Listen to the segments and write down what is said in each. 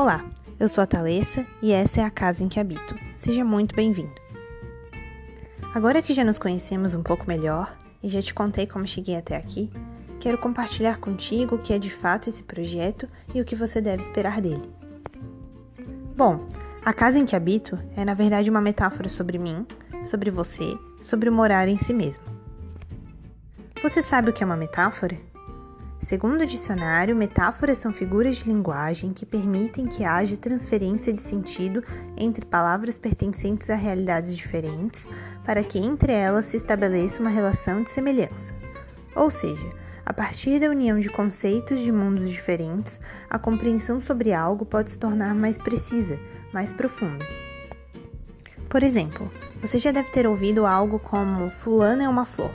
Olá, eu sou a Thalessa e essa é a casa em que habito. Seja muito bem-vindo. Agora que já nos conhecemos um pouco melhor e já te contei como cheguei até aqui, quero compartilhar contigo o que é de fato esse projeto e o que você deve esperar dele. Bom, a casa em que habito é na verdade uma metáfora sobre mim, sobre você, sobre morar em si mesmo. Você sabe o que é uma metáfora? Segundo o dicionário, metáforas são figuras de linguagem que permitem que haja transferência de sentido entre palavras pertencentes a realidades diferentes, para que entre elas se estabeleça uma relação de semelhança. Ou seja, a partir da união de conceitos de mundos diferentes, a compreensão sobre algo pode se tornar mais precisa, mais profunda. Por exemplo, você já deve ter ouvido algo como Fulano é uma flor.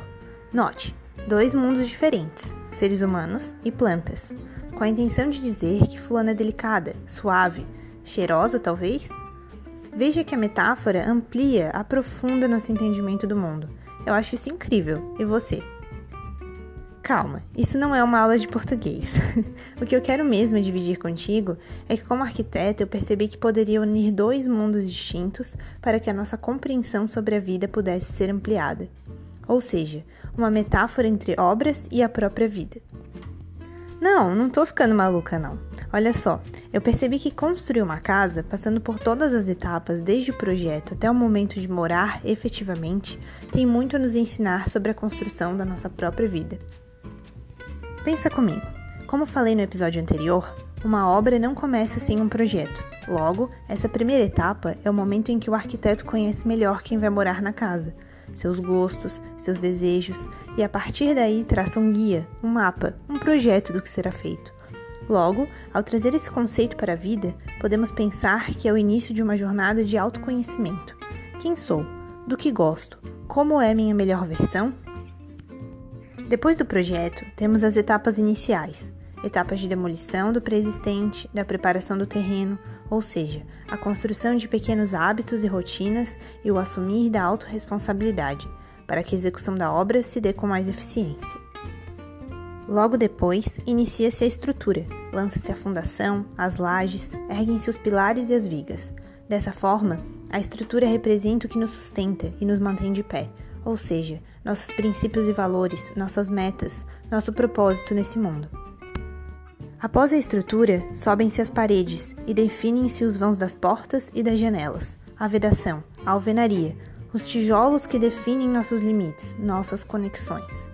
Note, dois mundos diferentes seres humanos e plantas, com a intenção de dizer que fulana é delicada, suave, cheirosa talvez? Veja que a metáfora amplia, aprofunda nosso entendimento do mundo. Eu acho isso incrível. E você? Calma, isso não é uma aula de português. o que eu quero mesmo dividir contigo é que, como arquiteta, eu percebi que poderia unir dois mundos distintos para que a nossa compreensão sobre a vida pudesse ser ampliada ou seja, uma metáfora entre obras e a própria vida. Não, não tô ficando maluca não. Olha só, eu percebi que construir uma casa, passando por todas as etapas, desde o projeto até o momento de morar efetivamente, tem muito a nos ensinar sobre a construção da nossa própria vida. Pensa comigo. Como falei no episódio anterior, uma obra não começa sem um projeto. Logo, essa primeira etapa é o momento em que o arquiteto conhece melhor quem vai morar na casa, seus gostos, seus desejos e a partir daí traça um guia, um mapa, um projeto do que será feito. Logo, ao trazer esse conceito para a vida, podemos pensar que é o início de uma jornada de autoconhecimento. Quem sou? Do que gosto? Como é minha melhor versão? Depois do projeto, temos as etapas iniciais, etapas de demolição do preexistente, da preparação do terreno, ou seja, a construção de pequenos hábitos e rotinas e o assumir da autorresponsabilidade, para que a execução da obra se dê com mais eficiência. Logo depois, inicia-se a estrutura, lança-se a fundação, as lajes, erguem-se os pilares e as vigas. Dessa forma, a estrutura representa o que nos sustenta e nos mantém de pé, ou seja, nossos princípios e valores, nossas metas, nosso propósito nesse mundo. Após a estrutura, sobem-se as paredes e definem-se os vãos das portas e das janelas, a vedação, a alvenaria, os tijolos que definem nossos limites, nossas conexões.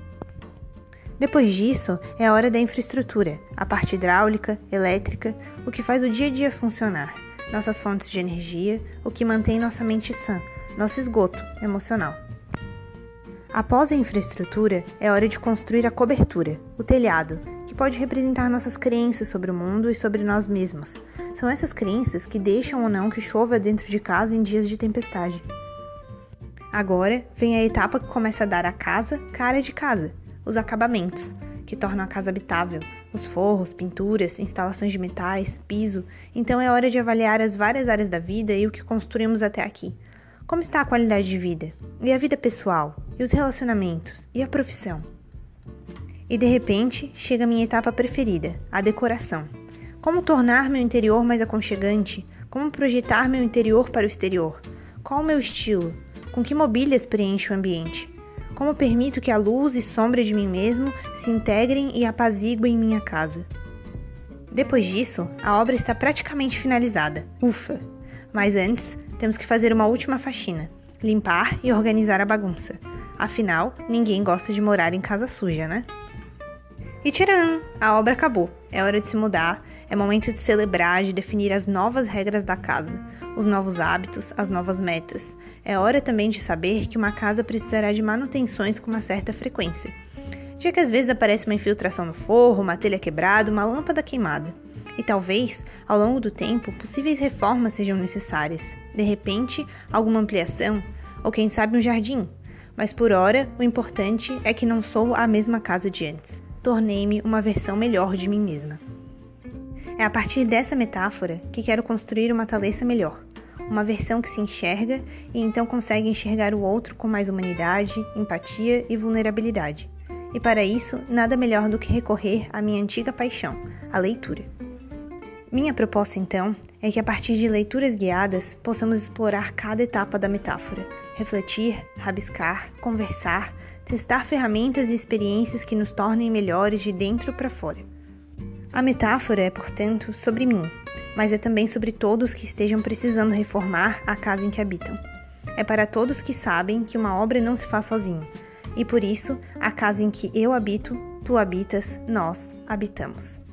Depois disso, é a hora da infraestrutura, a parte hidráulica, elétrica, o que faz o dia a dia funcionar, nossas fontes de energia, o que mantém nossa mente sã, nosso esgoto emocional. Após a infraestrutura, é hora de construir a cobertura, o telhado, que pode representar nossas crenças sobre o mundo e sobre nós mesmos. São essas crenças que deixam ou não que chova dentro de casa em dias de tempestade. Agora vem a etapa que começa a dar à casa cara de casa, os acabamentos, que tornam a casa habitável, os forros, pinturas, instalações de metais, piso. Então é hora de avaliar as várias áreas da vida e o que construímos até aqui. Como está a qualidade de vida? E a vida pessoal? E os relacionamentos? E a profissão? E de repente chega a minha etapa preferida, a decoração. Como tornar meu interior mais aconchegante? Como projetar meu interior para o exterior? Qual o meu estilo? Com que mobílias preencho o ambiente? Como permito que a luz e sombra de mim mesmo se integrem e apaziguem minha casa? Depois disso, a obra está praticamente finalizada. Ufa! Mas antes, temos que fazer uma última faxina: limpar e organizar a bagunça. Afinal, ninguém gosta de morar em casa suja, né? E tcharam! A obra acabou. É hora de se mudar, é momento de celebrar, de definir as novas regras da casa, os novos hábitos, as novas metas. É hora também de saber que uma casa precisará de manutenções com uma certa frequência, já que às vezes aparece uma infiltração no forro, uma telha quebrada, uma lâmpada queimada. E talvez, ao longo do tempo, possíveis reformas sejam necessárias. De repente, alguma ampliação, ou quem sabe um jardim. Mas por hora, o importante é que não sou a mesma casa de antes. Tornei-me uma versão melhor de mim mesma. É a partir dessa metáfora que quero construir uma Thalessa melhor, uma versão que se enxerga e então consegue enxergar o outro com mais humanidade, empatia e vulnerabilidade. E para isso, nada melhor do que recorrer à minha antiga paixão, a leitura. Minha proposta, então, é que a partir de leituras guiadas possamos explorar cada etapa da metáfora, refletir, rabiscar, conversar, testar ferramentas e experiências que nos tornem melhores de dentro para fora. A metáfora é, portanto, sobre mim, mas é também sobre todos que estejam precisando reformar a casa em que habitam. É para todos que sabem que uma obra não se faz sozinho, e por isso a casa em que eu habito, tu habitas, nós habitamos.